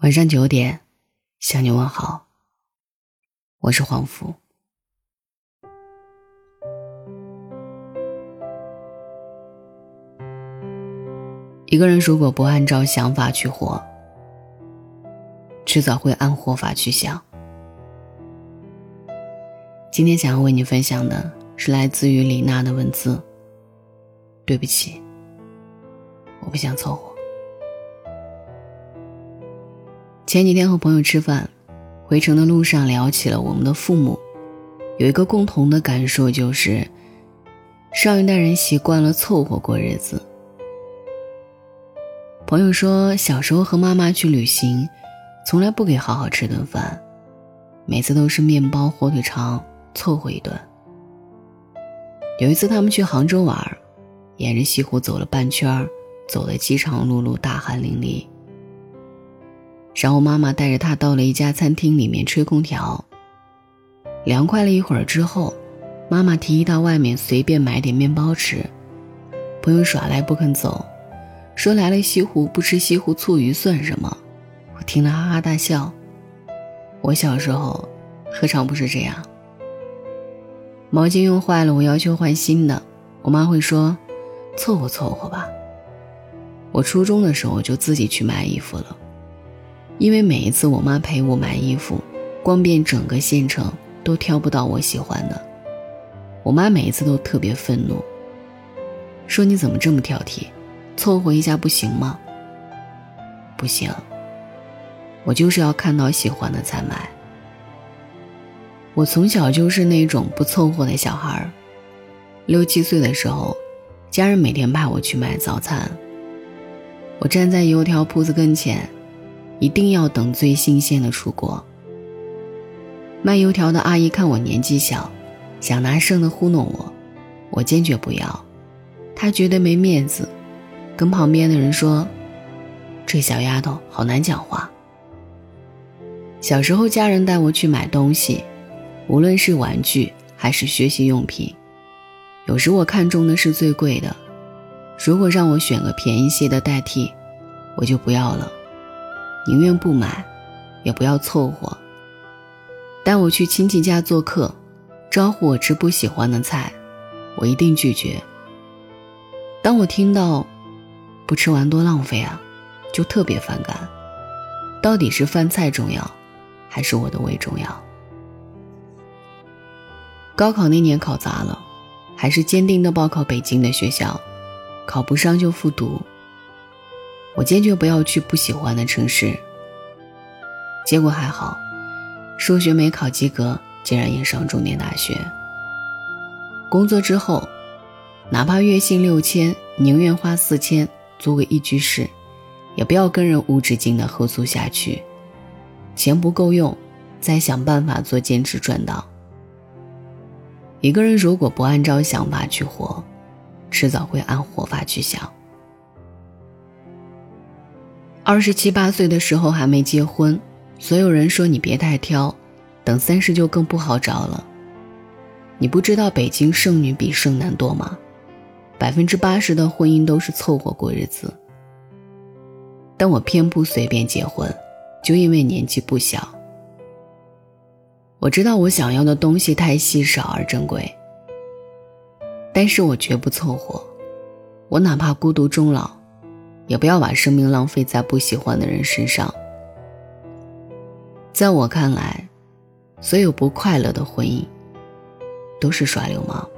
晚上九点，向你问好。我是黄福。一个人如果不按照想法去活，迟早会按活法去想。今天想要为你分享的是来自于李娜的文字。对不起，我不想凑合。前几天和朋友吃饭，回程的路上聊起了我们的父母，有一个共同的感受就是，上一代人习惯了凑合过日子。朋友说，小时候和妈妈去旅行，从来不给好好吃顿饭，每次都是面包、火腿肠凑合一顿。有一次他们去杭州玩，沿着西湖走了半圈，走得饥肠辘辘、大汗淋漓。然后妈妈带着他到了一家餐厅里面吹空调。凉快了一会儿之后，妈妈提议到外面随便买点面包吃。朋友耍赖不肯走，说来了西湖不吃西湖醋鱼算什么？我听了哈哈大笑。我小时候何尝不是这样？毛巾用坏了，我要求换新的，我妈会说凑合凑合吧。我初中的时候就自己去买衣服了。因为每一次我妈陪我买衣服，逛遍整个县城都挑不到我喜欢的，我妈每一次都特别愤怒，说你怎么这么挑剔，凑合一下不行吗？不行，我就是要看到喜欢的才买。我从小就是那种不凑合的小孩儿，六七岁的时候，家人每天派我去买早餐，我站在油条铺子跟前。一定要等最新鲜的出锅。卖油条的阿姨看我年纪小，想拿剩的糊弄我，我坚决不要。她觉得没面子，跟旁边的人说：“这小丫头好难讲话。”小时候家人带我去买东西，无论是玩具还是学习用品，有时我看中的是最贵的，如果让我选个便宜些的代替，我就不要了。宁愿不买，也不要凑合。带我去亲戚家做客，招呼我吃不喜欢的菜，我一定拒绝。当我听到“不吃完多浪费啊”，就特别反感。到底是饭菜重要，还是我的胃重要？高考那年考砸了，还是坚定的报考北京的学校，考不上就复读。我坚决不要去不喜欢的城市。结果还好，数学没考及格，竟然也上重点大学。工作之后，哪怕月薪六千，宁愿花四千租个一居室，也不要跟人无止境的合租下去。钱不够用，再想办法做兼职赚到。一个人如果不按照想法去活，迟早会按活法去想。二十七八岁的时候还没结婚，所有人说你别太挑，等三十就更不好找了。你不知道北京剩女比剩男多吗？百分之八十的婚姻都是凑合过日子。但我偏不随便结婚，就因为年纪不小。我知道我想要的东西太稀少而珍贵，但是我绝不凑合。我哪怕孤独终老。也不要把生命浪费在不喜欢的人身上。在我看来，所有不快乐的婚姻都是耍流氓。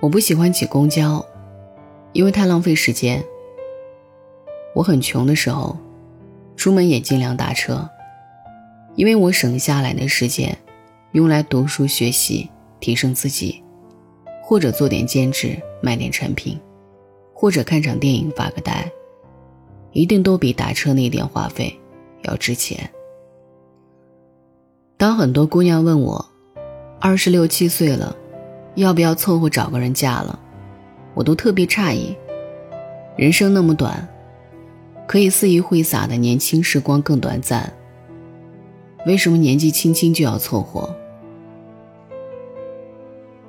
我不喜欢挤公交，因为太浪费时间。我很穷的时候，出门也尽量打车，因为我省下来的时间用来读书学习，提升自己，或者做点兼职，卖点产品。或者看场电影发个呆，一定都比打车那点话费要值钱。当很多姑娘问我，二十六七岁了，要不要凑合找个人嫁了，我都特别诧异。人生那么短，可以肆意挥洒的年轻时光更短暂，为什么年纪轻轻就要凑合？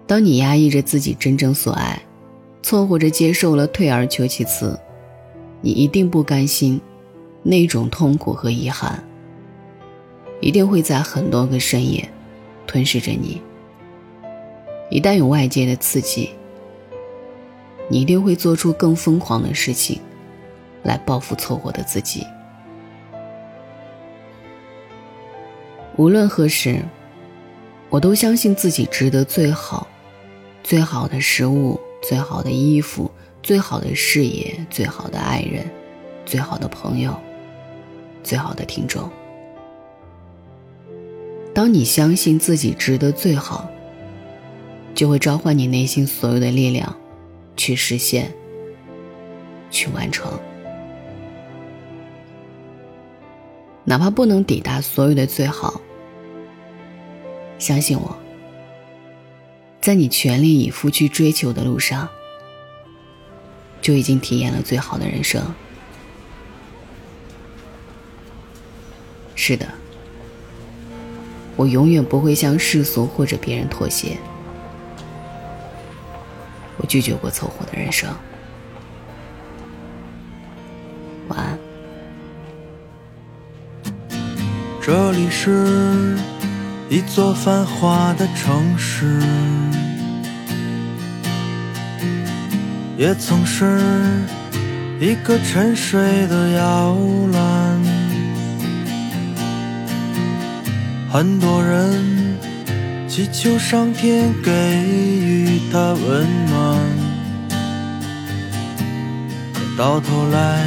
当你压抑着自己真正所爱。凑合着接受了，退而求其次，你一定不甘心，那种痛苦和遗憾，一定会在很多个深夜吞噬着你。一旦有外界的刺激，你一定会做出更疯狂的事情，来报复错过的自己。无论何时，我都相信自己值得最好、最好的食物、最好的衣服、最好的事业、最好的爱人、最好的朋友、最好的听众。当你相信自己值得最好。就会召唤你内心所有的力量，去实现，去完成。哪怕不能抵达所有的最好，相信我，在你全力以赴去追求的路上，就已经体验了最好的人生。是的，我永远不会向世俗或者别人妥协。我拒绝过凑合的人生。晚安。这里是一座繁华的城市，也曾是一个沉睡的摇篮，很多人。祈求上天给予他温暖，可到头来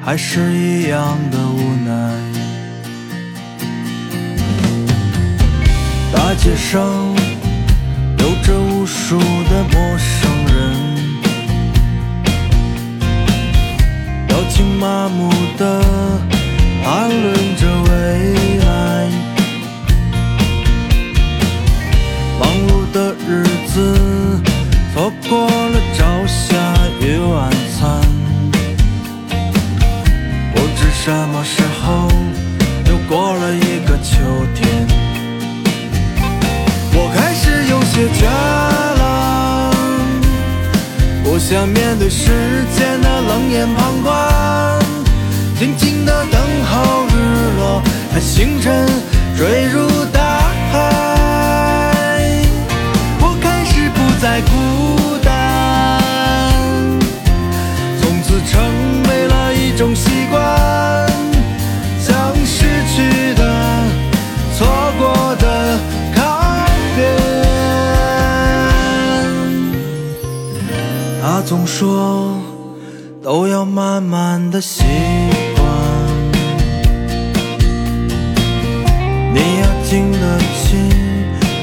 还是一样的街上有着无数的陌生人，表情麻木的谈论着未来。忙碌的日子，错过了朝霞与晚餐，不知什么时候又过了一个秋天。解决了，不想面对世间的冷眼旁观，静静的等候日落，和星辰坠入他总说，都要慢慢的习惯，你要经得起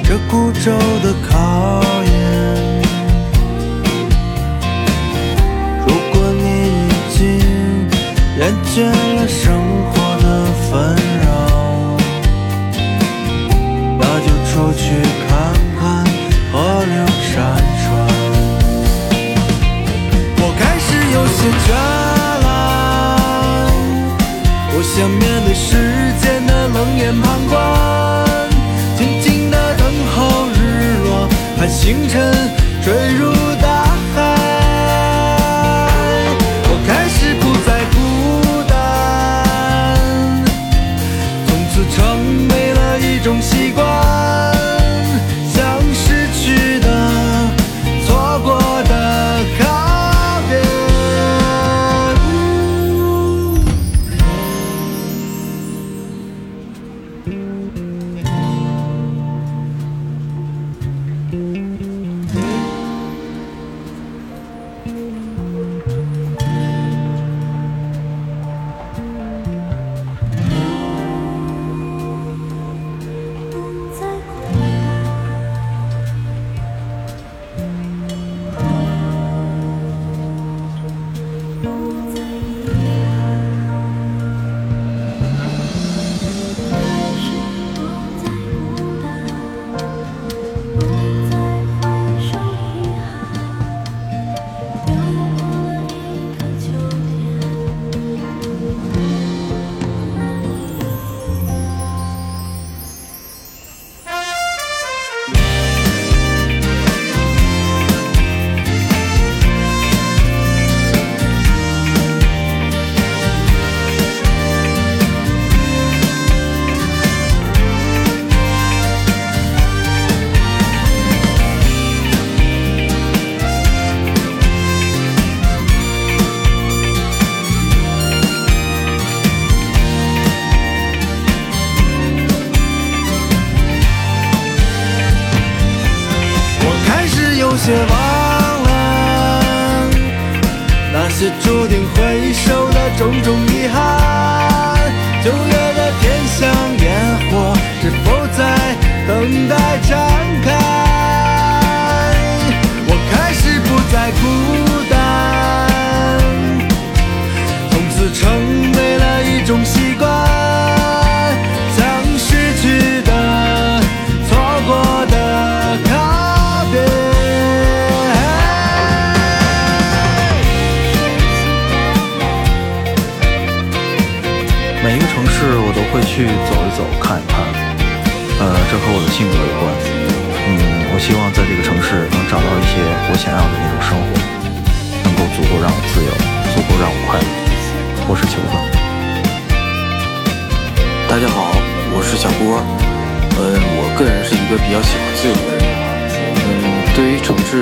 这孤舟的考验。如果你已经厌倦了生活的纷却忘了那些注定回首的种种遗憾。每一个城市我都会去走一走、看一看，呃，这和我的性格有关。嗯，我希望在这个城市能找到一些我想要的那种生活，能够足够让我自由，足够让我快乐。我是求分。大家好，我是小波。嗯，我个人是一个比较喜欢自由的人。嗯，对于城市，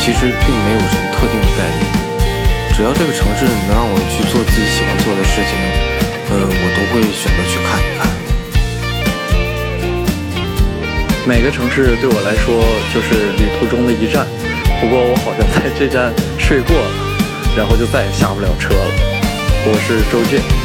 其实并没有什么特定的概念，只要这个城市能让我去做自己喜欢做的事情，呃，我都会选择去看一看。每个城市对我来说就是旅途中的一站，不过我好像在这站睡过了，然后就再也下不了车了。我是周俊。